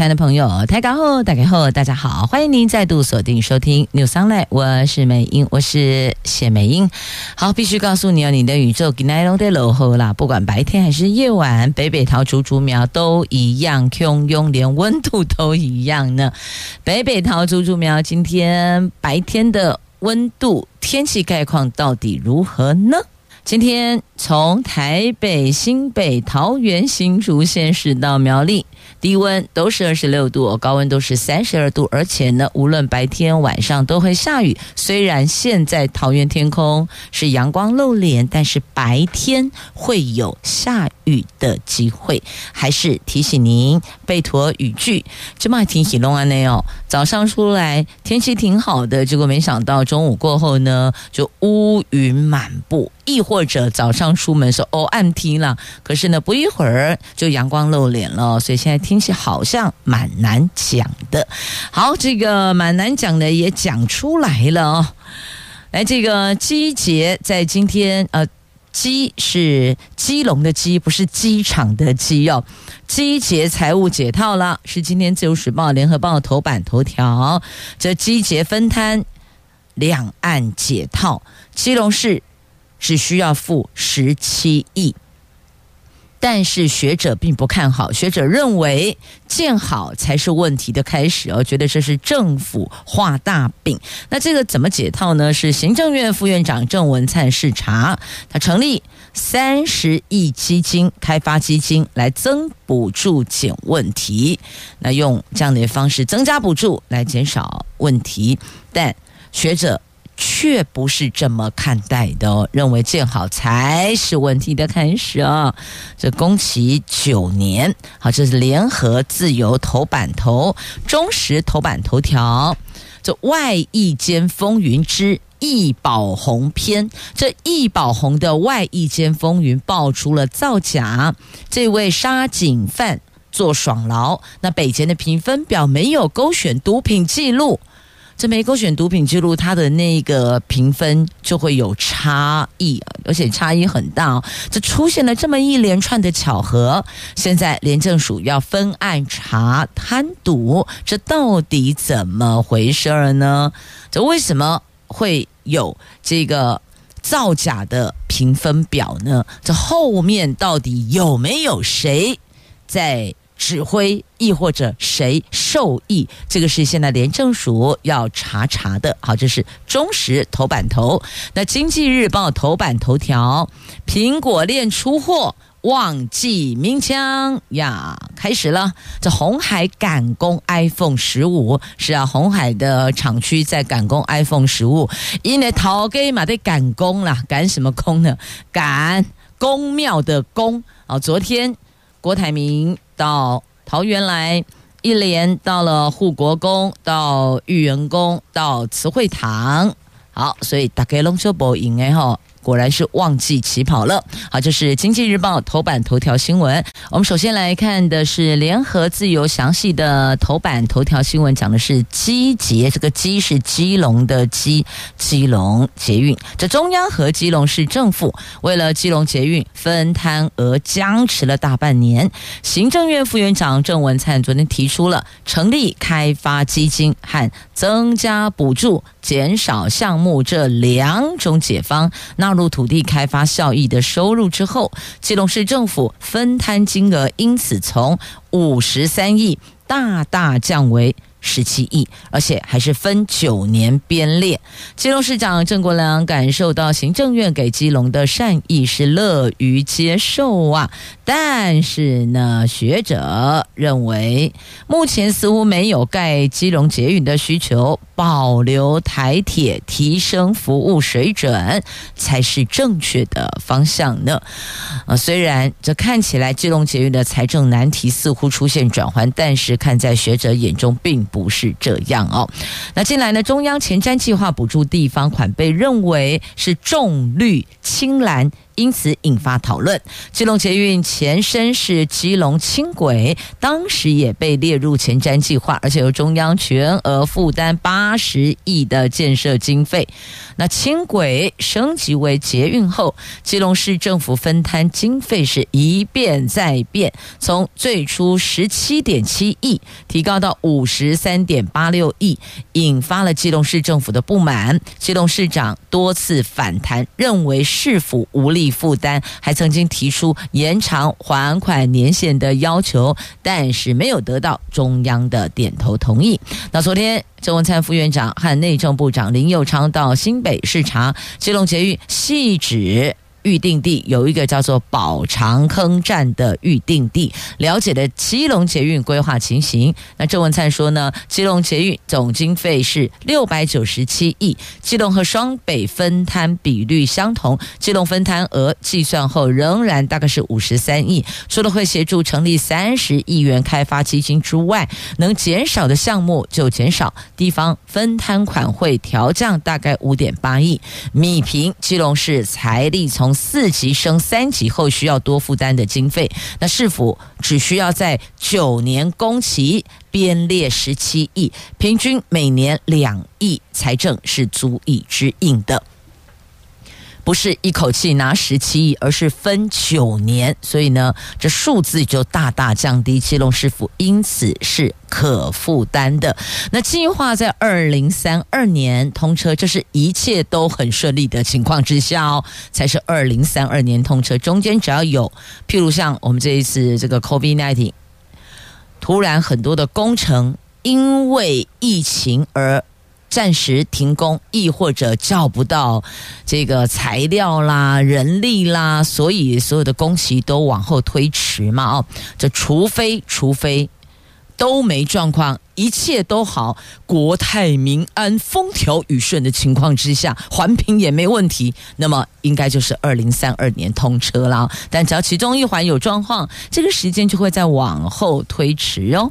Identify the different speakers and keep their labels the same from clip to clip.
Speaker 1: 亲爱的朋友，大家好，大家好，大家好，欢迎您再度锁定收听 New Sunlight，我是美英，我是谢美英。好，必须告诉你哦，你的宇宙给奈龙的落后啦，不管白天还是夜晚，北北桃竹竹苗都一样汹涌，连温度都一样呢。北北桃竹竹苗今天白天的温度天气概况到底如何呢？今天从台北、新北、桃园、新竹县市到苗栗。低温都是二十六度，高温都是三十二度，而且呢，无论白天晚上都会下雨。虽然现在桃园天空是阳光露脸，但是白天会有下雨雨的机会。还是提醒您备妥雨具。这么提醒龙安内哦，早上出来天气挺好的，结果没想到中午过后呢，就乌云满布。亦或者早上出门时候哦暗天了，可是呢，不一会儿就阳光露脸了，所以现在天气好像蛮难讲的。好，这个蛮难讲的也讲出来了哦。来，这个季节在今天呃，鸡是基隆的鸡，不是机场的机哦。机捷财务解套了，是今天自由时报、联合报头版头条。这机捷分摊，两岸解套，基隆市。只需要付十七亿，但是学者并不看好。学者认为建好才是问题的开始哦，觉得这是政府画大饼。那这个怎么解套呢？是行政院副院长郑文灿视察，他成立三十亿基金开发基金来增补助减问题。那用这样的方式增加补助来减少问题，但学者。却不是这么看待的哦，认为建好才是问题的开始啊！这工期九年，好，这是联合自由头版头，中时头版头条。这外役间风云之易宝红篇，这易宝红的外一间风云爆出了造假，这位杀警犯坐爽牢，那北检的评分表没有勾选毒品记录。这没勾选毒品记录，它的那个评分就会有差异，而且差异很大哦。这出现了这么一连串的巧合，现在廉政署要分案查贪渎，这到底怎么回事呢？这为什么会有这个造假的评分表呢？这后面到底有没有谁在？指挥，亦或者谁授意？这个是现在廉政署要查查的。好，这是中时头版头。那经济日报头版头条：苹果链出货，旺季鸣枪呀，开始了。这红海赶工 iPhone 十五，是啊，红海的厂区在赶工 iPhone 十五，因为陶给嘛得赶工啦，赶什么工呢？赶宫庙的宫。哦，昨天郭台铭。到桃园来，一连到了护国宫，到玉园宫，到慈惠堂，好，所以大家龙秀博应该吼。果然是忘记起跑了。好，这是经济日报头版头条新闻。我们首先来看的是联合自由详细的头版头条新闻，讲的是基捷，这个基是基隆的基，基隆捷运。这中央和基隆市政府为了基隆捷运分摊而僵持了大半年。行政院副院长郑文灿昨天提出了成立开发基金和增加补助、减少项目这两种解方。纳入土地开发效益的收入之后，基隆市政府分摊金额因此从五十三亿大大降为十七亿，而且还是分九年编列。基隆市长郑国良感受到行政院给基隆的善意，是乐于接受啊。但是呢，学者认为目前似乎没有盖基隆捷运的需求，保留台铁，提升服务水准才是正确的方向呢。啊，虽然这看起来基隆捷运的财政难题似乎出现转换，但是看在学者眼中并不是这样哦。那近来呢，中央前瞻计划补助地方款被认为是重绿青蓝。因此引发讨论。基隆捷运前身是基隆轻轨，当时也被列入前瞻计划，而且由中央全额负担八十亿的建设经费。那轻轨升级为捷运后，基隆市政府分摊经费是一变再变，从最初十七点七亿提高到五十三点八六亿，引发了基隆市政府的不满。基隆市长多次反弹，认为市府无力负担，还曾经提出延长还款年限的要求，但是没有得到中央的点头同意。那昨天，郑文灿副院长和内政部长林佑昌到新北视察基隆捷运细指。预定地有一个叫做宝长坑站的预定地，了解的基隆捷运规划情形。那郑文灿说呢，基隆捷运总经费是六百九十七亿，基隆和双北分摊比率相同，基隆分摊额计算后仍然大概是五十三亿。除了会协助成立三十亿元开发基金之外，能减少的项目就减少，地方分摊款会调降大概五点八亿。米平基隆市财力从四级升三级后需要多负担的经费，那市府只需要在九年工期编列十七亿，平均每年两亿，财政是足以支应的。不是一口气拿十七亿，而是分九年，所以呢，这数字就大大降低，基隆市府因此是可负担的。那计划在二零三二年通车，这是一切都很顺利的情况之下哦，才是二零三二年通车。中间只要有，譬如像我们这一次这个 COVID-19，突然很多的工程因为疫情而。暂时停工，亦或者叫不到这个材料啦、人力啦，所以所有的工期都往后推迟嘛。哦，这除非除非都没状况。一切都好，国泰民安、风调雨顺的情况之下，环评也没问题，那么应该就是二零三二年通车了。但只要其中一环有状况，这个时间就会再往后推迟哦。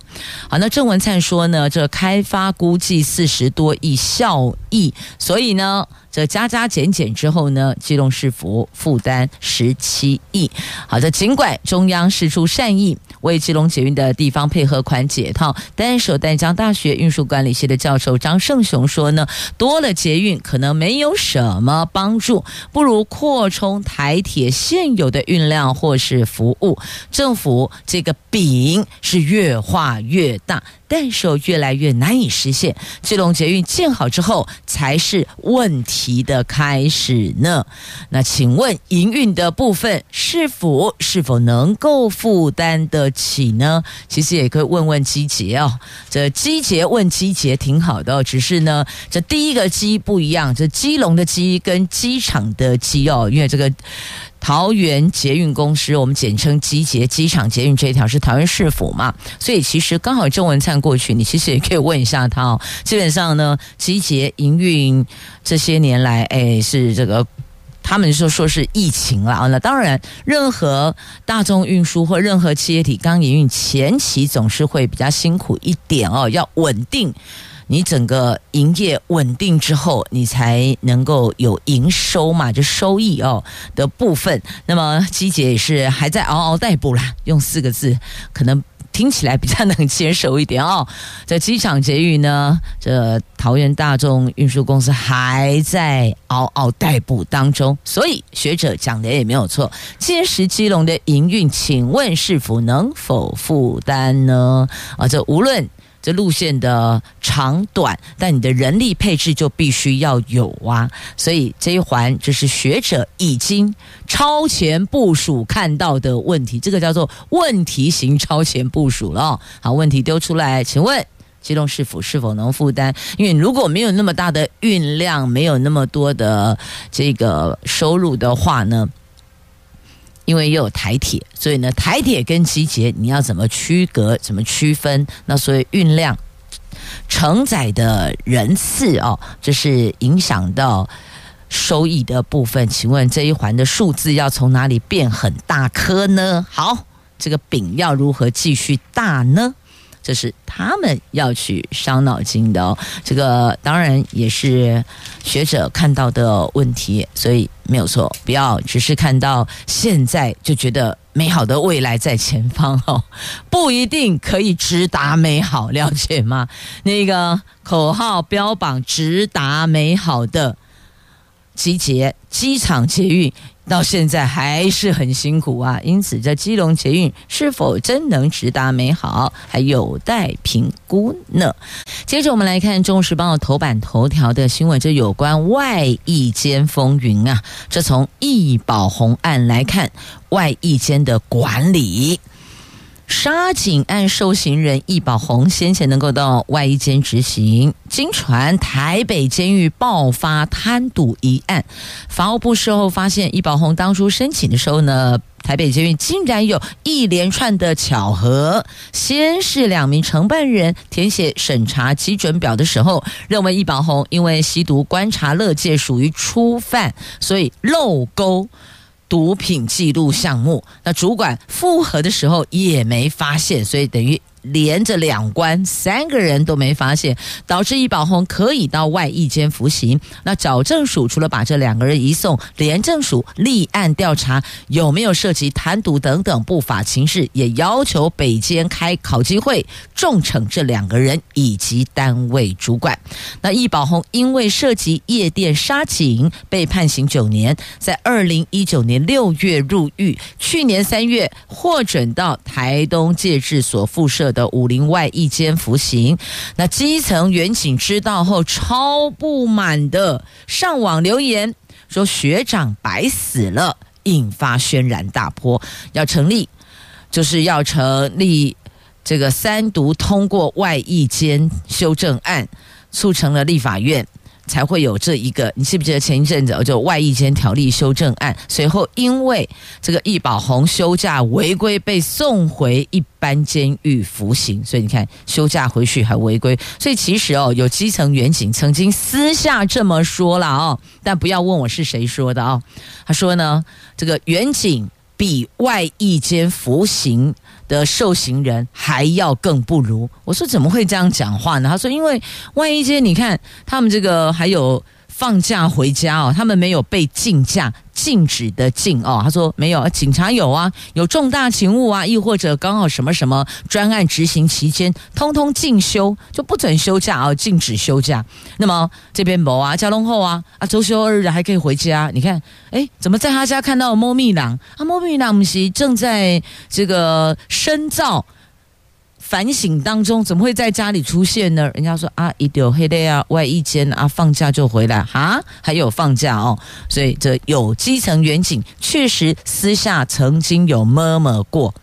Speaker 1: 好，那郑文灿说呢，这开发估计四十多亿效益，所以呢。这加加减减之后呢，基隆市府负担十七亿。好的，尽管中央释出善意，为基隆捷运的地方配合款解套，但首淡江大学运输管理系的教授张胜雄说呢，多了捷运可能没有什么帮助，不如扩充台铁现有的运量或是服务。政府这个饼是越画越大。但是越来越难以实现。基隆捷运建好之后，才是问题的开始呢。那请问营运的部分，是否是否能够负担得起呢？其实也可以问问基捷哦。这基捷问基捷挺好的哦，只是呢，这第一个机不一样，这基隆的机跟机场的机哦，因为这个。桃园捷运公司，我们简称机捷，机场捷运这一条是桃园市府嘛，所以其实刚好郑文灿过去，你其实也可以问一下他哦。基本上呢，机捷营运这些年来，哎，是这个他们说说是疫情了啊。那当然，任何大众运输或任何企业体刚营运前期总是会比较辛苦一点哦，要稳定。你整个营业稳定之后，你才能够有营收嘛，就收益哦的部分。那么机捷也是还在嗷嗷待哺啦，用四个字可能听起来比较能接受一点哦。这机场捷运呢，这桃园大众运输公司还在嗷嗷待哺当中，所以学者讲的也没有错。届时基隆的营运，请问是否能否负担呢？啊，这无论。这路线的长短，但你的人力配置就必须要有啊，所以这一环就是学者已经超前部署看到的问题，这个叫做问题型超前部署了。好，问题丢出来，请问基隆市府是否能负担？因为如果没有那么大的运量，没有那么多的这个收入的话呢？因为又有台铁，所以呢，台铁跟集结你要怎么区隔、怎么区分？那所以运量、承载的人次哦，这是影响到收益的部分。请问这一环的数字要从哪里变很大颗呢？好，这个饼要如何继续大呢？这是他们要去伤脑筋的哦。这个当然也是学者看到的问题，所以没有错，不要只是看到现在就觉得美好的未来在前方哦，不一定可以直达美好，了解吗？那个口号标榜直达美好的集结机场捷运。到现在还是很辛苦啊，因此这基隆捷运是否真能直达美好，还有待评估呢。接着我们来看《中时报》头版头条的新闻，这有关外溢间风云啊。这从易宝红案来看，外溢间的管理。杀警案受刑人易宝红先前能够到外役监执行，经传台北监狱爆发贪赌一案，法务部事后发现，易宝红当初申请的时候呢，台北监狱竟然有一连串的巧合。先是两名承办人填写审查基准表的时候，认为易宝红因为吸毒观察乐戒属于初犯，所以漏勾。毒品记录项目，那主管复核的时候也没发现，所以等于。连着两关，三个人都没发现，导致易宝红可以到外役监服刑。那矫正署除了把这两个人移送廉政署立案调查有没有涉及贪渎等等不法情事，也要求北监开考机会重惩这两个人以及单位主管。那易宝红因为涉及夜店杀警被判刑九年，在二零一九年六月入狱，去年三月获准到台东戒治所复设。的武林外一间服刑，那基层员警知道后超不满的上网留言说学长白死了，引发轩然大波，要成立就是要成立这个三读通过外一间修正案，促成了立法院。才会有这一个，你记不记得前一阵子就外役监条例修正案？随后因为这个易宝红休假违规被送回一般监狱服刑，所以你看休假回去还违规，所以其实哦，有基层员警曾经私下这么说了哦，但不要问我是谁说的哦。他说呢，这个员警比外役监服刑的受刑人还要更不如，我说怎么会这样讲话呢？他说，因为万一些，你看他们这个还有。放假回家哦，他们没有被禁驾，禁止的禁哦。他说没有，警察有啊，有重大勤务啊，亦或者刚好什么什么专案执行期间，通通禁休，就不准休假哦，禁止休假。那么这边某啊，加隆后啊，啊周休二日还可以回家。你看，哎，怎么在他家看到猫咪狼啊？猫咪狼不是正在这个深造。反省当中，怎么会在家里出现呢？人家说啊，一丢黑的呀，外一间啊，放假就回来哈，还有放假哦，所以这有基层远景确实私下曾经有摸摸过。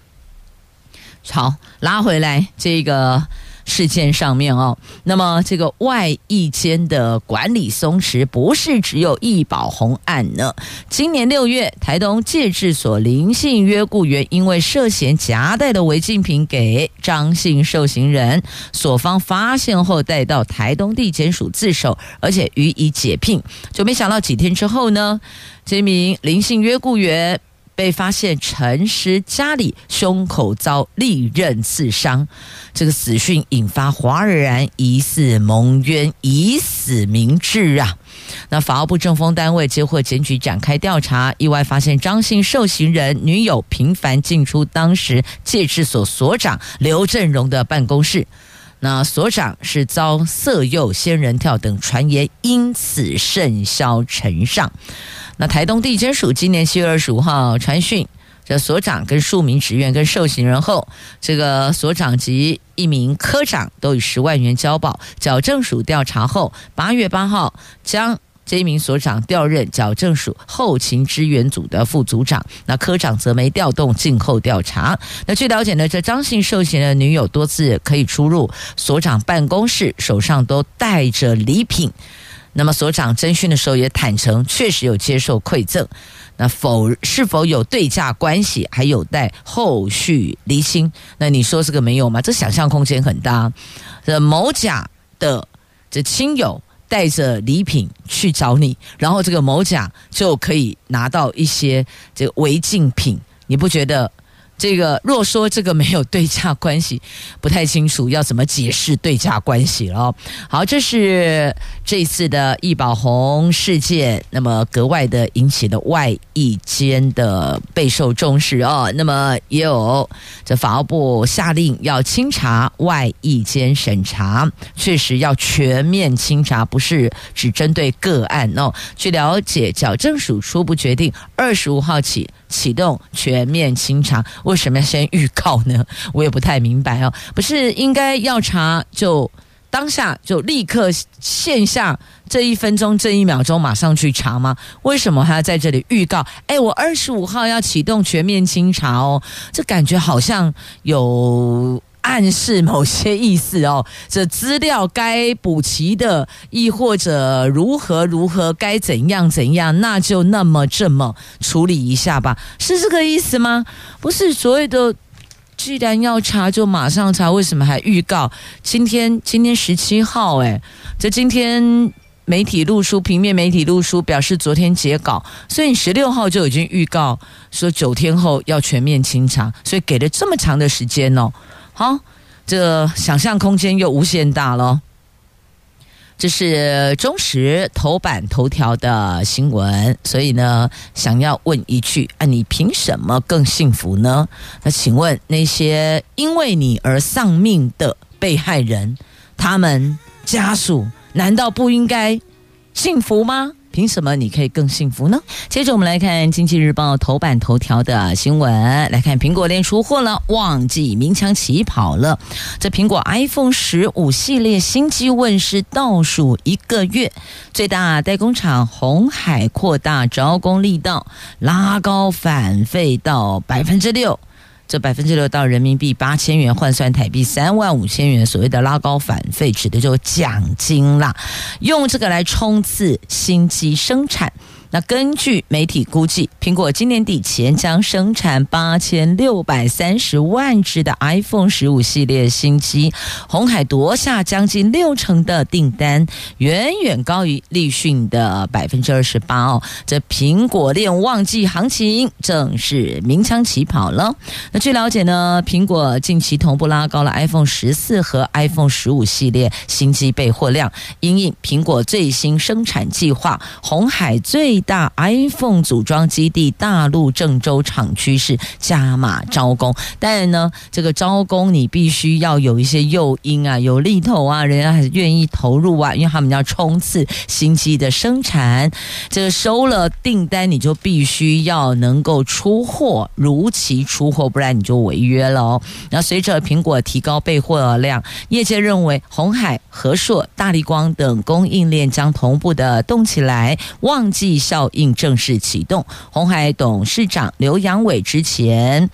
Speaker 1: 好，拉回来这个。事件上面哦，那么这个外役间的管理松弛，不是只有易宝红案呢。今年六月，台东戒治所林姓约雇员因为涉嫌夹带的违禁品给张姓受刑人，所方发现后带到台东地检署自首，而且予以解聘。就没想到几天之后呢，这名林姓约雇员。被发现陈尸家里，胸口遭利刃刺伤，这个死讯引发哗然，疑似蒙冤，以死明志啊！那法务部政风单位接获检举展开调查，意外发现张姓受刑人女友频繁进出当时戒治所所长刘振荣的办公室，那所长是遭色诱、仙人跳等传言，因此甚嚣尘上。那台东地检署今年七月二十五号传讯，这所长跟数名职员跟受刑人后，这个所长及一名科长都以十万元交保。矫正署调查后，八月八号将这一名所长调任矫正署后勤支援组的副组长，那科长则没调动，静候调查。那据了解呢，这张姓受刑人女友多次可以出入所长办公室，手上都带着礼品。那么所长侦讯的时候也坦承，确实有接受馈赠。那否是否有对价关系，还有待后续厘清。那你说这个没有吗？这想象空间很大。这某甲的这亲友带着礼品去找你，然后这个某甲就可以拿到一些这个违禁品，你不觉得这个若说这个没有对价关系，不太清楚要怎么解释对价关系了。好，这是这次的易宝红事件，那么格外的引起了外役间的备受重视哦。那么也有这法务部下令要清查外役间审查，确实要全面清查，不是只针对个案哦。据了解，矫正署初步决定二十五号起启动全面清查。为什么要先预告呢？我也不太明白哦。不是应该要查就当下就立刻线下这一分钟这一秒钟马上去查吗？为什么还要在这里预告？哎，我二十五号要启动全面清查哦，这感觉好像有。暗示某些意思哦，这资料该补齐的，亦或者如何如何该怎样怎样，那就那么这么处理一下吧，是这个意思吗？不是所谓的，既然要查就马上查，为什么还预告？今天今天十七号，哎，这今天媒体录书，平面媒体录书表示昨天截稿，所以你十六号就已经预告说九天后要全面清查，所以给了这么长的时间哦。好，这想象空间又无限大了。这是中时头版头条的新闻，所以呢，想要问一句：啊，你凭什么更幸福呢？那请问那些因为你而丧命的被害人，他们家属难道不应该幸福吗？凭什么你可以更幸福呢？接着我们来看《经济日报》头版头条的新闻，来看苹果链出货了，旺季鸣枪起跑了。这苹果 iPhone 十五系列新机问世倒数一个月，最大代工厂鸿海扩大招工力道，拉高返费到百分之六。这百分之六到人民币八千元，换算台币三万五千元，所谓的拉高返费，指的就是奖金啦，用这个来冲刺新机生产。那根据媒体估计，苹果今年底前将生产八千六百三十万只的 iPhone 十五系列新机，红海夺下将近六成的订单，远远高于立讯的百分之二十八哦。这苹果链旺季行情正式鸣枪起跑了。那据了解呢，苹果近期同步拉高了 iPhone 十四和 iPhone 十五系列新机备货量，因应苹果最新生产计划，红海最大 iPhone 组装基地大陆郑州厂区是加码招工，但呢，这个招工你必须要有一些诱因啊，有利头啊，人家还是愿意投入啊，因为他们要冲刺新机的生产，这个收了订单你就必须要能够出货，如期出货，不然你就违约了哦。那随着苹果提高备货量，业界认为红海、和硕、大立光等供应链将同步的动起来，旺季效。应正式启动，红海董事长刘阳伟之前。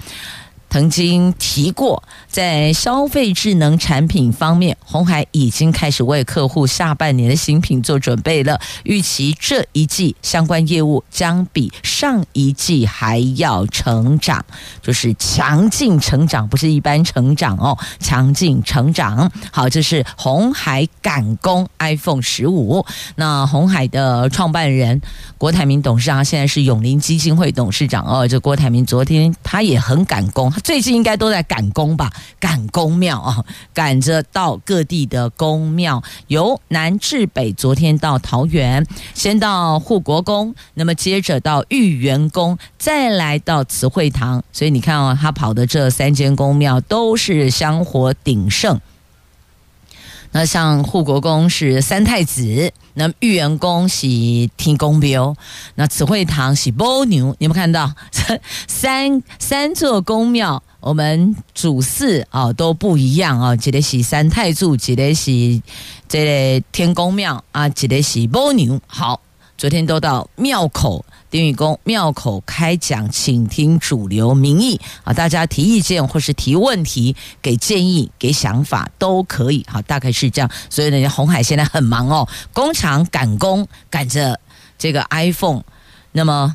Speaker 1: 曾经提过，在消费智能产品方面，红海已经开始为客户下半年的新品做准备了。预期这一季相关业务将比上一季还要成长，就是强劲成长，不是一般成长哦，强劲成长。好，这是红海赶工 iPhone 十五。那红海的创办人郭台铭董事长现在是永林基金会董事长哦。这郭台铭昨天他也很赶工。最近应该都在赶工吧，赶宫庙啊，赶着到各地的宫庙，由南至北。昨天到桃园，先到护国宫，那么接着到玉园宫，再来到慈惠堂。所以你看哦，他跑的这三间宫庙都是香火鼎盛。那像护国公是三太子，那玉元宫是天公庙，那慈惠堂是母牛。你们看到 三三座宫庙，我们主祀啊都不一样啊，一个是三太子，一个是这个天公庙啊，一个是波牛。好，昨天都到庙口。丁宇公庙口开讲，请听主流民意啊！大家提意见或是提问题，给建议、给想法都可以。好，大概是这样。所以呢，红海现在很忙哦，工厂赶工赶着这个 iPhone，那么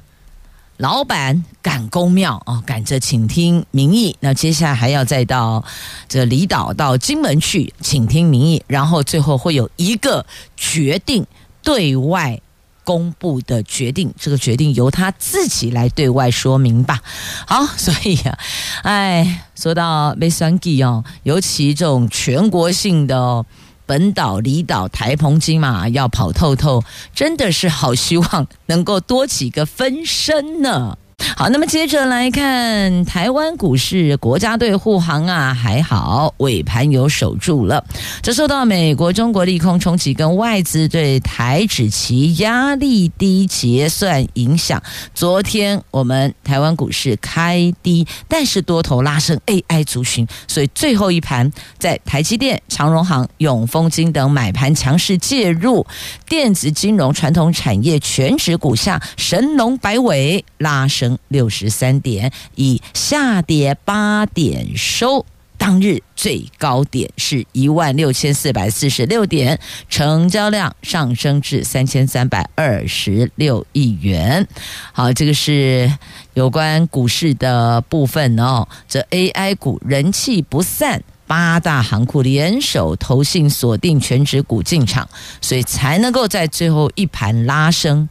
Speaker 1: 老板赶宫庙啊，赶着请听民意。那接下来还要再到这离岛到金门去请听民意，然后最后会有一个决定对外。公布的决定，这个决定由他自己来对外说明吧。好，所以啊，哎，说到 m i s n g i 哦，尤其这种全国性的哦。本岛、离岛、台澎金马要跑透透，真的是好希望能够多几个分身呢。好，那么接着来看台湾股市，国家队护航啊，还好尾盘有守住了。这受到美国、中国利空冲击跟外资对台指期压力低结算影响。昨天我们台湾股市开低，但是多头拉升 AI 族群，所以最后一盘在台积电、长荣航、永丰金等买盘强势介入，电子金融传统产业全指股下神龙摆尾拉升。六十三点，以下跌八点收，当日最高点是一万六千四百四十六点，成交量上升至三千三百二十六亿元。好，这个是有关股市的部分哦。这 AI 股人气不散，八大行库联手投信锁定全值股进场，所以才能够在最后一盘拉升。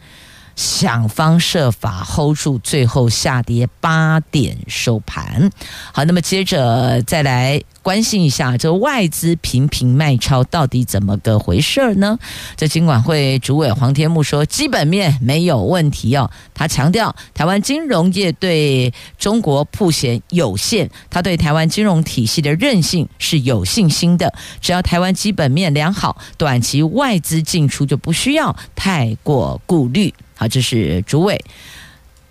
Speaker 1: 想方设法 hold 住，最后下跌八点收盘。好，那么接着再来关心一下，这外资频频卖超到底怎么个回事儿呢？这金管会主委黄天木说，基本面没有问题哦。他强调，台湾金融业对中国铺险有限，他对台湾金融体系的韧性是有信心的。只要台湾基本面良好，短期外资进出就不需要太过顾虑。好，这是主委，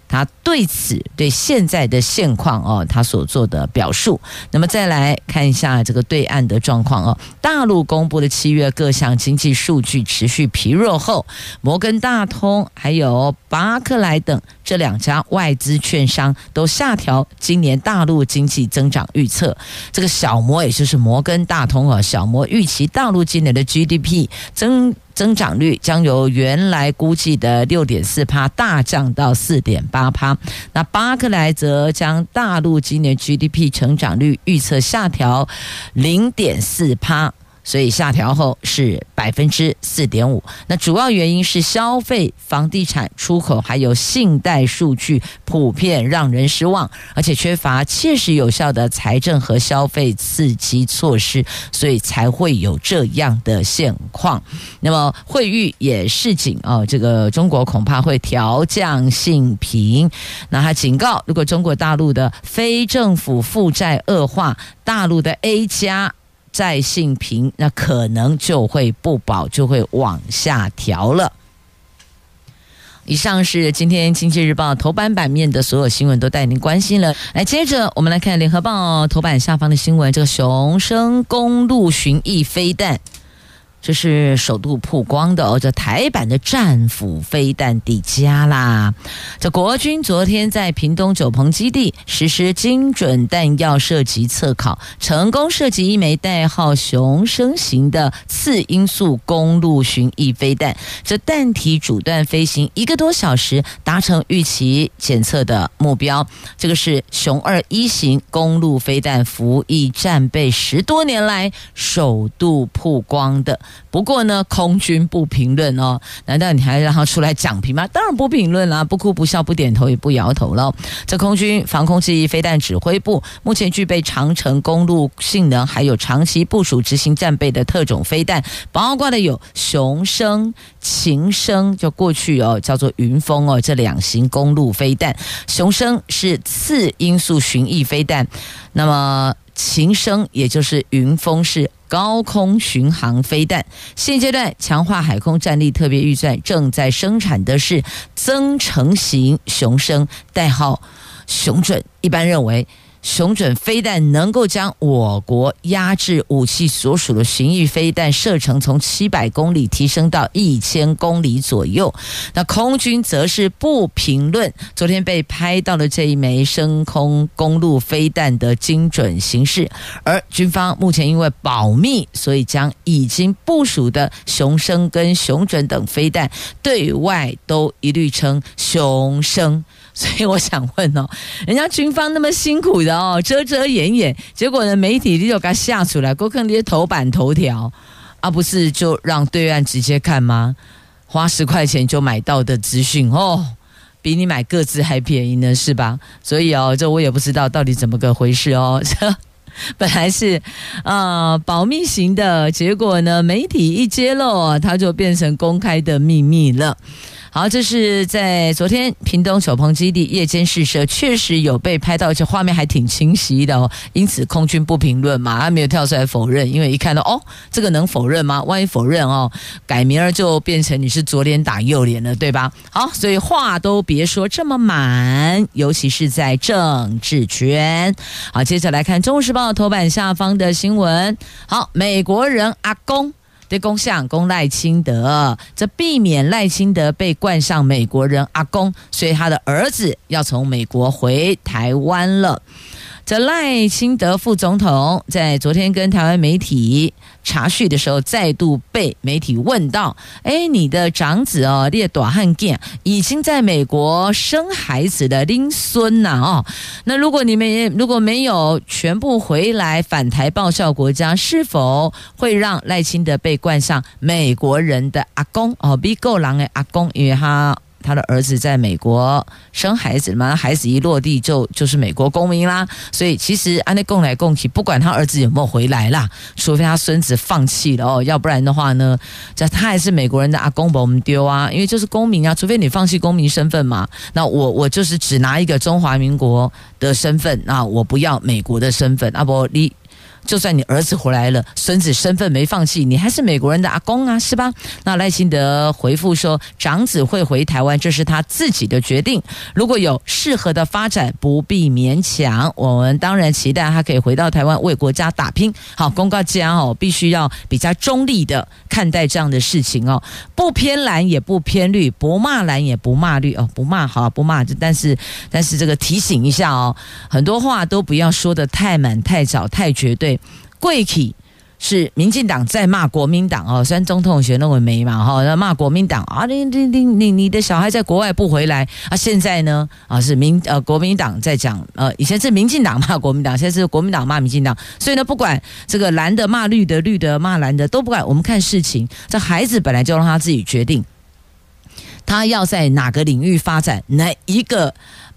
Speaker 1: 他对此对现在的现况哦，他所做的表述。那么再来看一下这个对岸的状况哦，大陆公布的七月各项经济数据持续疲弱后，摩根大通还有巴克莱等这两家外资券商都下调今年大陆经济增长预测。这个小摩也就是摩根大通啊，小摩预期大陆今年的 GDP 增。增长率将由原来估计的六点四趴大降到四点八趴。那巴克莱则将大陆今年 GDP 成长率预测下调零点四趴。所以下调后是百分之四点五，那主要原因是消费、房地产、出口还有信贷数据普遍让人失望，而且缺乏切实有效的财政和消费刺激措施，所以才会有这样的现况。那么惠誉也示警哦，这个中国恐怕会调降信评。那他警告，如果中国大陆的非政府负债恶化，大陆的 A 加。再性平那可能就会不保，就会往下调了。以上是今天经济日报头版版面的所有新闻，都带您关心了。来，接着我们来看联合报头版下方的新闻，这个熊生公路巡弋飞弹。这是首度曝光的哦，这台版的战斧飞弹底加啦。这国军昨天在屏东九鹏基地实施精准弹药射击测考，成功射击一枚代号“雄升”型的次音速公路巡弋飞弹。这弹体主段飞行一个多小时，达成预期检测的目标。这个是“雄二一”型公路飞弹服役战备十多年来首度曝光的。不过呢，空军不评论哦。难道你还让他出来讲评吗？当然不评论啦，不哭不笑不点头也不摇头了。这空军防空记忆飞弹指挥部目前具备长程公路性能，还有长期部署执行战备的特种飞弹，包括的有雄升、琴升，就过去哦叫做云峰哦这两型公路飞弹。雄升是次音速巡弋飞弹，那么琴声也就是云峰式。高空巡航飞弹，现阶段强化海空战力特别预算正在生产的是增程型雄升，代号雄准。一般认为。雄准飞弹能够将我国压制武器所属的巡弋飞弹射程从七百公里提升到一千公里左右。那空军则是不评论昨天被拍到的这一枚升空公路飞弹的精准形式，而军方目前因为保密，所以将已经部署的雄升跟雄准等飞弹对外都一律称雄升。所以我想问哦，人家军方那么辛苦的哦，遮遮掩掩，结果呢，媒体就给他吓出来，够看这些头版头条，啊、不是就让对岸直接看吗？花十块钱就买到的资讯哦，比你买个资还便宜呢，是吧？所以哦，这我也不知道到底怎么个回事哦。这 本来是呃保密型的，结果呢，媒体一揭露，它就变成公开的秘密了。好，这是在昨天屏东九鹏基地夜间试射，确实有被拍到，而且画面还挺清晰的哦。因此空军不评论嘛，他没有跳出来否认，因为一看到哦，这个能否认吗？万一否认哦，改名儿就变成你是左脸打右脸了，对吧？好，所以话都别说这么满，尤其是在政治圈。好，接着来看《中国时报》头版下方的新闻。好，美国人阿公。公相公赖清德，这避免赖清德被冠上美国人阿公，所以他的儿子要从美国回台湾了。这赖清德副总统在昨天跟台湾媒体查叙的时候，再度被媒体问到：“哎，你的长子哦，列朵汉健已经在美国生孩子的拎孙呐哦，那如果你们如果没有全部回来返台报效国家，是否会让赖清德被冠上美国人的阿公哦？比够狼的阿公，因为他。”他的儿子在美国生孩子嘛，孩子一落地就就是美国公民啦，所以其实安内共来共去，不管他儿子有没有回来啦，除非他孙子放弃了哦，要不然的话呢，这他还是美国人的阿公把我们丢啊，因为就是公民啊，除非你放弃公民身份嘛，那我我就是只拿一个中华民国的身份，那我不要美国的身份，啊不你。就算你儿子回来了，孙子身份没放弃，你还是美国人的阿公啊，是吧？那赖清德回复说，长子会回台湾，这是他自己的决定。如果有适合的发展，不必勉强。我们当然期待他可以回到台湾为国家打拼。好，公告家哦，必须要比较中立的看待这样的事情哦，不偏蓝也不偏绿，不骂蓝也不骂绿哦，不骂好不骂，但是但是这个提醒一下哦，很多话都不要说的太满、太早、太绝对。贵体是民进党在骂国民党哦，虽然总统选认为没嘛哈，那骂国民党啊，你你你你你的小孩在国外不回来啊？现在呢啊是民呃国民党在讲呃，以前是民进党骂国民党，现在是国民党骂民进党，所以呢不管这个蓝的骂绿的，绿的骂蓝的都不管，我们看事情，这孩子本来就让他自己决定，他要在哪个领域发展，哪一个。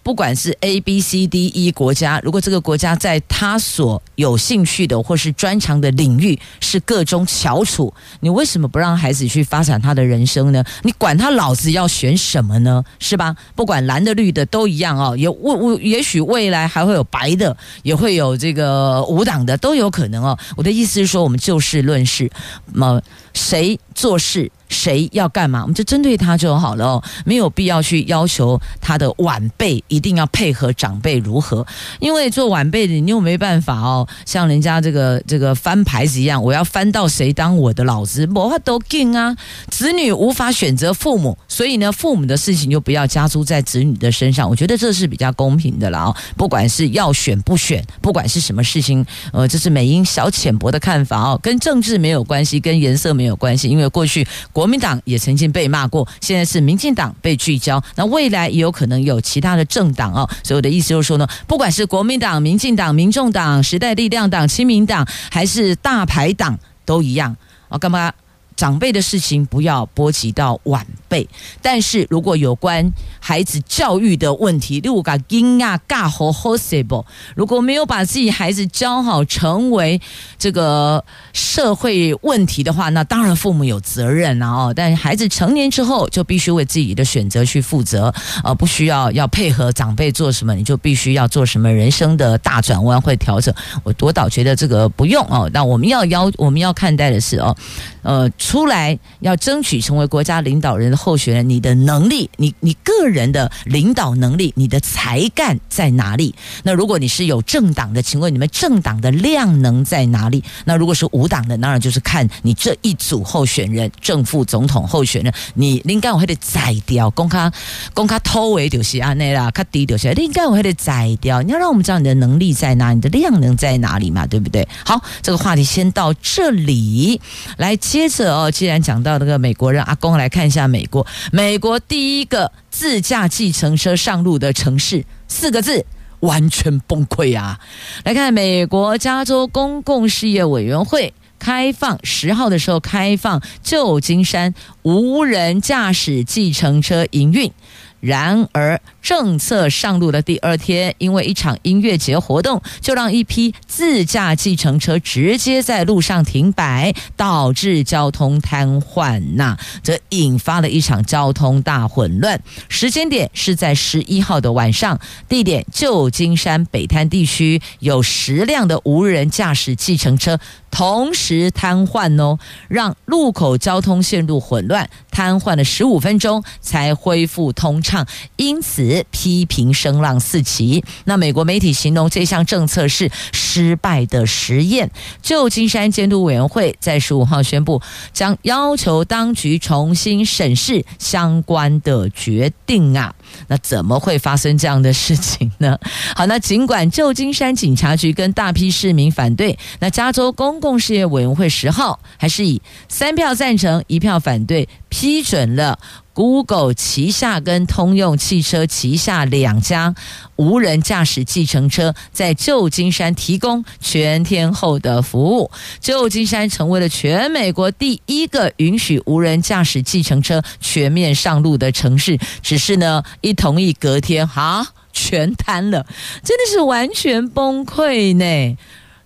Speaker 1: 不管是 A、B、C、D、E 国家，如果这个国家在他所有兴趣的或是专长的领域是各中翘楚，你为什么不让孩子去发展他的人生呢？你管他老子要选什么呢？是吧？不管蓝的绿的都一样哦。也未也许未来还会有白的，也会有这个无党的，都有可能哦。我的意思是说，我们就事论事，么谁做事？谁要干嘛，我们就针对他就好了哦，没有必要去要求他的晚辈一定要配合长辈如何，因为做晚辈的你又没办法哦，像人家这个这个翻牌子一样，我要翻到谁当我的老子，我话都劲啊！子女无法选择父母，所以呢，父母的事情就不要加诸在子女的身上，我觉得这是比较公平的了哦。不管是要选不选，不管是什么事情，呃，这是美英小浅薄的看法哦，跟政治没有关系，跟颜色没有有关系，因为过去。国民党也曾经被骂过，现在是民进党被聚焦，那未来也有可能有其他的政党哦。所以我的意思就是说呢，不管是国民党、民进党、民众党、时代力量党、亲民党，还是大排党，都一样我。干嘛？长辈的事情不要波及到晚辈，但是如果有关孩子教育的问题，例如讲音啊、尬好好些不，如果没有把自己孩子教好，成为这个社会问题的话，那当然父母有责任了哦。但孩子成年之后，就必须为自己的选择去负责，呃，不需要要配合长辈做什么，你就必须要做什么人生的大转弯或调整。我多倒觉得这个不用哦。那我们要要我们要看待的是哦，呃。出来要争取成为国家领导人的候选人，你的能力，你你个人的领导能力，你的才干在哪里？那如果你是有政党的，请问你们政党的量能在哪里？那如果是无党的，当然就是看你这一组候选人，正副总统候选人，你应该我还得宰掉，公开公开偷为就是安内啦，卡低就是，应该我还得宰掉。你要让我们知道你的能力在哪，你的量能在哪里嘛，对不对？好，这个话题先到这里，来接着。哦，既然讲到那个美国人阿公，来看一下美国。美国第一个自驾计程车上路的城市，四个字，完全崩溃啊！来看美国加州公共事业委员会开放十号的时候开放旧金山无人驾驶计程车营运。然而，政策上路的第二天，因为一场音乐节活动，就让一批自驾计程车直接在路上停摆，导致交通瘫痪呐，则引发了一场交通大混乱。时间点是在十一号的晚上，地点旧金山北滩地区，有十辆的无人驾驶计程车同时瘫痪哦，让路口交通陷入混乱，瘫痪了十五分钟才恢复通畅，因此批评声浪四起。那美国媒体形容这项政策是失败的实验。旧金山监督委员会在十五号宣布，将要求当局重新审视相关的决定啊。那怎么会发生这样的事情呢？好，那尽管旧金山警察局跟大批市民反对，那加州公共共事业委员会十号还是以三票赞成、一票反对批准了。Google 旗下跟通用汽车旗下两家无人驾驶计程车在旧金山提供全天候的服务，旧金山成为了全美国第一个允许无人驾驶计程车全面上路的城市。只是呢，一同意隔天哈全瘫了，真的是完全崩溃呢。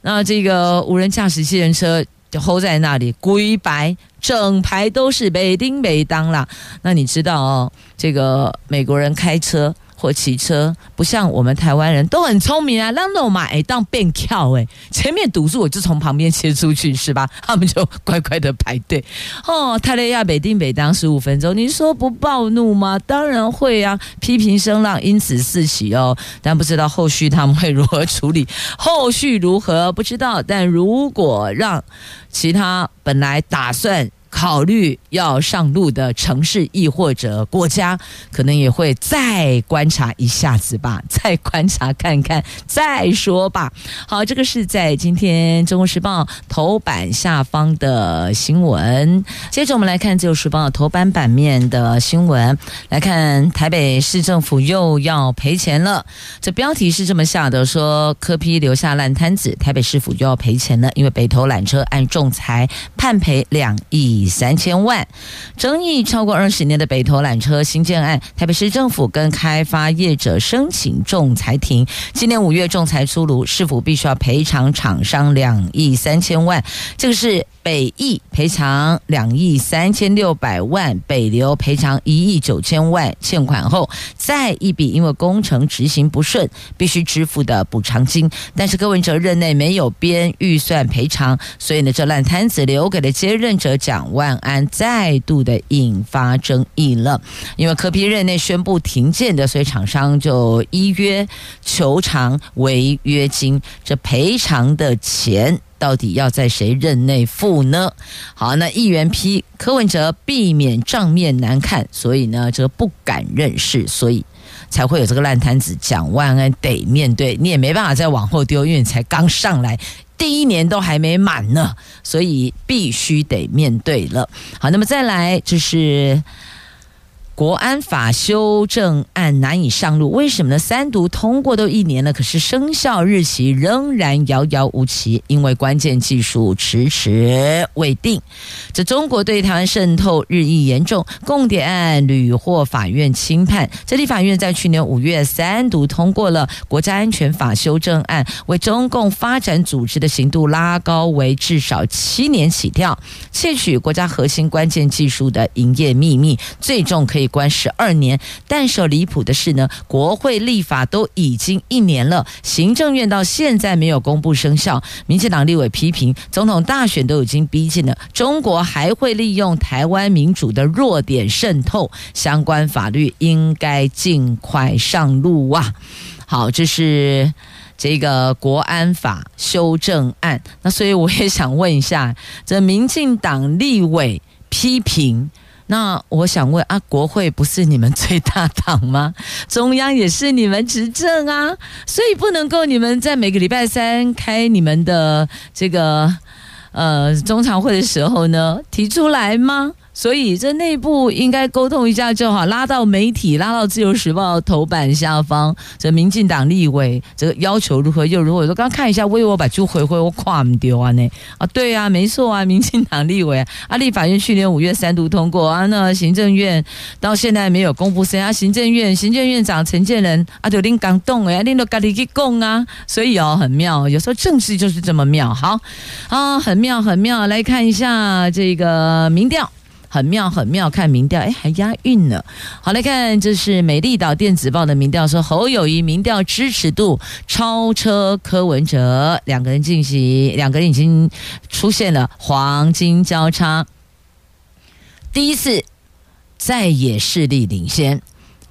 Speaker 1: 那这个无人驾驶机器人车。就 hold 在那里，龟白，整排都是北丁北当啦。那你知道哦，这个美国人开车。或骑车不像我们台湾人都很聪明啊，让路嘛哎当变跳哎，前面堵住我就从旁边切出去是吧？他们就乖乖的排队哦。泰雷亚北丁北当十五分钟，你说不暴怒吗？当然会啊，批评声浪因此四起哦。但不知道后续他们会如何处理，后续如何不知道。但如果让其他本来打算。考虑要上路的城市，亦或者国家，可能也会再观察一下子吧，再观察看看再说吧。好，这个是在今天《中国时报》头版下方的新闻。接着我们来看《自由时报》头版版面的新闻，来看台北市政府又要赔钱了。这标题是这么下的：说柯 P 留下烂摊子，台北市府又要赔钱了，因为北投缆车按仲裁判赔两亿。三千万，争议超过二十年的北投缆车新建案，台北市政府跟开发业者申请仲裁庭，今年五月仲裁出炉，是否必须要赔偿厂商两亿三千万，这个是。北亿赔偿两亿三千六百万，北流赔偿一亿九千万，欠款后再一笔因为工程执行不顺必须支付的补偿金。但是柯文哲任内没有编预算赔偿，所以呢，这烂摊子留给了接任者蒋万安，再度的引发争议了。因为柯 P 任内宣布停建的，所以厂商就依约求偿违约金，这赔偿的钱。到底要在谁任内付呢？好，那议员批柯文哲避免账面难看，所以呢，这个不敢认识，所以才会有这个烂摊子。蒋万安得面对，你也没办法再往后丢，因为你才刚上来，第一年都还没满呢，所以必须得面对了。好，那么再来就是。国安法修正案难以上路，为什么呢？三读通过都一年了，可是生效日期仍然遥遥无期，因为关键技术迟迟未定。这中国对台湾渗透日益严重，共谍案屡获法院轻判。这立法院在去年五月三读通过了国家安全法修正案，为中共发展组织的刑度拉高为至少七年起跳，窃取国家核心关键技术的营业秘密，最重可以。关十二年，但是离谱的是呢，国会立法都已经一年了，行政院到现在没有公布生效。民进党立委批评，总统大选都已经逼近了，中国还会利用台湾民主的弱点渗透，相关法律应该尽快上路啊！好，这是这个国安法修正案。那所以我也想问一下，这民进党立委批评。那我想问啊，国会不是你们最大党吗？中央也是你们执政啊，所以不能够你们在每个礼拜三开你们的这个呃中常会的时候呢提出来吗？所以这内部应该沟通一下就好，拉到媒体，拉到自由时报头版下方。这民进党立委这个要求如何又如何？我说刚看一下，为我把就回回我跨唔丢啊呢？啊，对啊，没错啊，民进党立委啊，立法院去年五月三读通过啊，那行政院到现在没有公布谁啊？行政院行政院长陈建仁啊，就拎感动哎，拎到咖喱去供啊，所以哦，很妙，有时候政治就是这么妙。好啊，很妙很妙，来看一下这个民调。很妙，很妙，看民调，哎，还押韵呢。好，来看，这是美丽岛电子报的民调，说侯友谊民调支持度超车柯文哲，两个人进行，两个人已经出现了黄金交叉，第一次在野势力领先。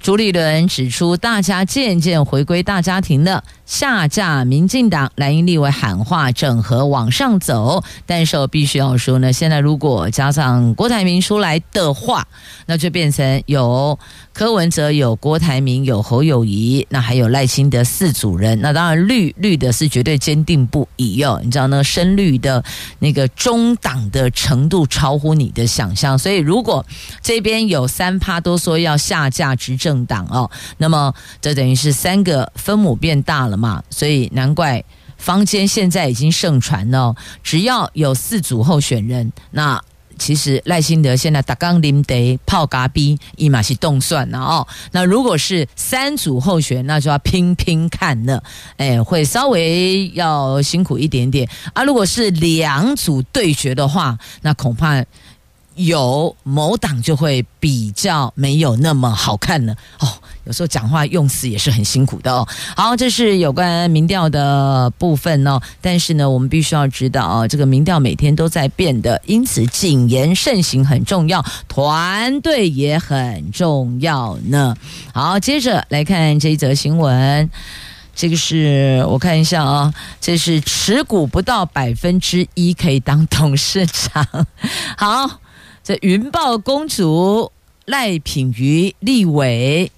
Speaker 1: 朱立伦指出，大家渐渐回归大家庭了。下架民进党蓝营立委喊话整合往上走，但是我必须要说呢，现在如果加上郭台铭出来的话，那就变成有柯文哲、有郭台铭、有侯友谊，那还有赖清德四组人。那当然绿绿的是绝对坚定不移哦，你知道那个深绿的那个中党的程度超乎你的想象。所以如果这边有三趴都说要下架执政政党哦，那么这等于是三个分母变大了。嘛，所以难怪坊间现在已经盛传了，只要有四组候选人，那其实赖清德现在打刚林得泡咖逼一马是动算了哦。那如果是三组候选，那就要拼拼看了，哎，会稍微要辛苦一点点啊。如果是两组对决的话，那恐怕。有某党就会比较没有那么好看呢哦。有时候讲话用词也是很辛苦的哦。好，这是有关民调的部分哦。但是呢，我们必须要知道哦，这个民调每天都在变的，因此谨言慎行很重要，团队也很重要呢。好，接着来看这一则新闻。这个是我看一下啊、哦，这是持股不到百分之一可以当董事长。好。这云豹公主赖品瑜立委，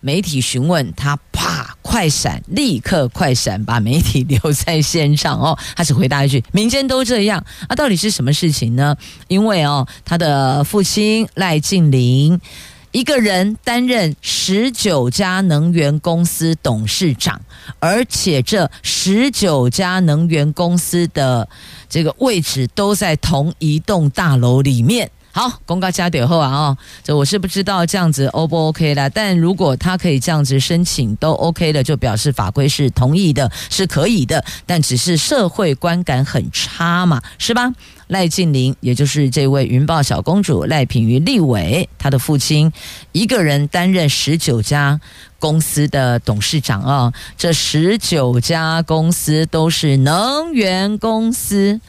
Speaker 1: 媒体询问他，啪，快闪，立刻快闪，把媒体留在现场哦。他只回答一句：“民间都这样。”啊，到底是什么事情呢？因为哦，他的父亲赖静玲一个人担任十九家能源公司董事长，而且这十九家能源公司的。这个位置都在同一栋大楼里面。好，公告加点后啊，哦，这我是不知道这样子 O 不 OK 啦。但如果他可以这样子申请都 OK 的，就表示法规是同意的，是可以的。但只是社会观感很差嘛，是吧？赖静玲，也就是这位云豹小公主赖品妤立伟，他的父亲一个人担任十九家公司的董事长啊，这十九家公司都是能源公司，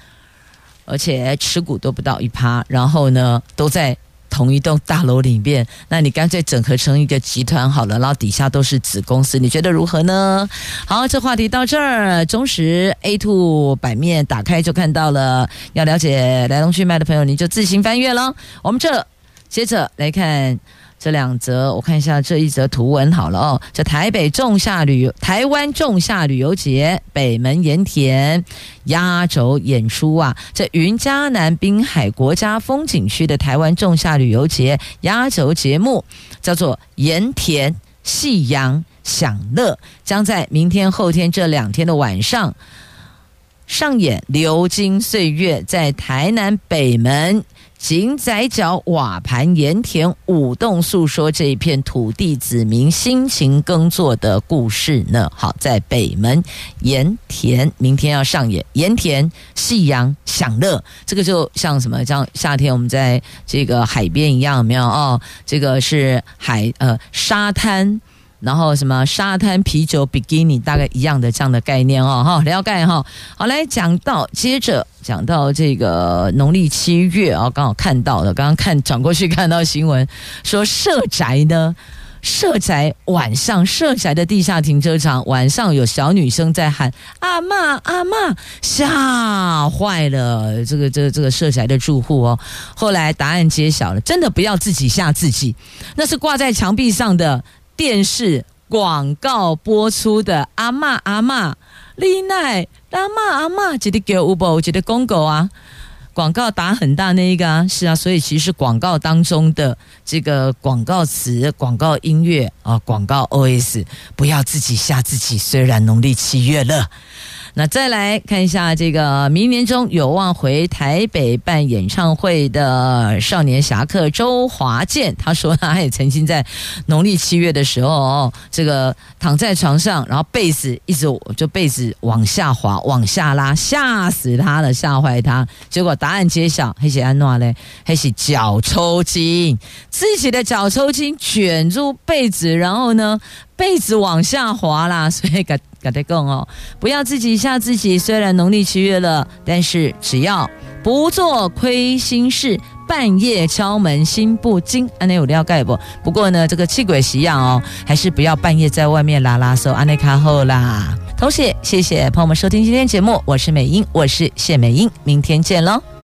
Speaker 1: 而且持股都不到一趴，然后呢，都在。同一栋大楼里面，那你干脆整合成一个集团好了，然后底下都是子公司，你觉得如何呢？好，这话题到这儿，中时 A two 版面打开就看到了。要了解来龙去脉的朋友，你就自行翻阅了。我们这接着来看。这两则，我看一下这一则图文好了哦。这台北仲夏旅游，台湾仲夏旅游节北门盐田压轴演出啊！这云嘉南滨海国家风景区的台湾仲夏旅游节压轴节目叫做盐田夕阳享乐，将在明天、后天这两天的晚上上演流金岁月，在台南北门。井仔脚瓦盘盐田舞动，诉说这一片土地子民辛勤耕作的故事呢。好，在北门盐田，明天要上演盐田夕阳享乐，这个就像什么？像夏天我们在这个海边一样，有没有哦？这个是海呃沙滩。然后什么沙滩啤酒比基尼大概一样的这样的概念哦，哈，了解哈。好，来讲到接着讲到这个农历七月啊，刚好看到的，刚刚看转过去看到新闻说社宅呢，社宅晚上社宅的地下停车场晚上有小女生在喊阿嬷阿嬷，吓坏了这个这个这个社宅的住户哦。后来答案揭晓了，真的不要自己吓自己，那是挂在墙壁上的。电视广告播出的阿嬷阿嬷，丽奈阿嬷阿嬷，记得叫有无？记得公狗啊？广告打很大那一个啊，是啊，所以其实广告当中的这个广告词、广告音乐啊、广告 OS，不要自己吓自己。虽然农历七月了。那再来看一下这个明年中有望回台北办演唱会的少年侠客周华健，他说他也曾经在农历七月的时候，这个躺在床上，然后被子一直就被子往下滑、往下拉，吓死他了，吓坏他。结果答案揭晓，黑是安诺嘞，黑是脚抽筋，自己的脚抽筋卷住被子，然后呢，被子往下滑啦，所以个。跟他讲哦，不要自己吓自己。虽然农历七月了，但是只要不做亏心事，半夜敲门心不惊。安内有料盖不？不过呢，这个气鬼习样哦，还是不要半夜在外面拉拉手。安内卡后啦。同时，谢谢朋友们收听今天节目，我是美英，我是谢美英，明天见喽。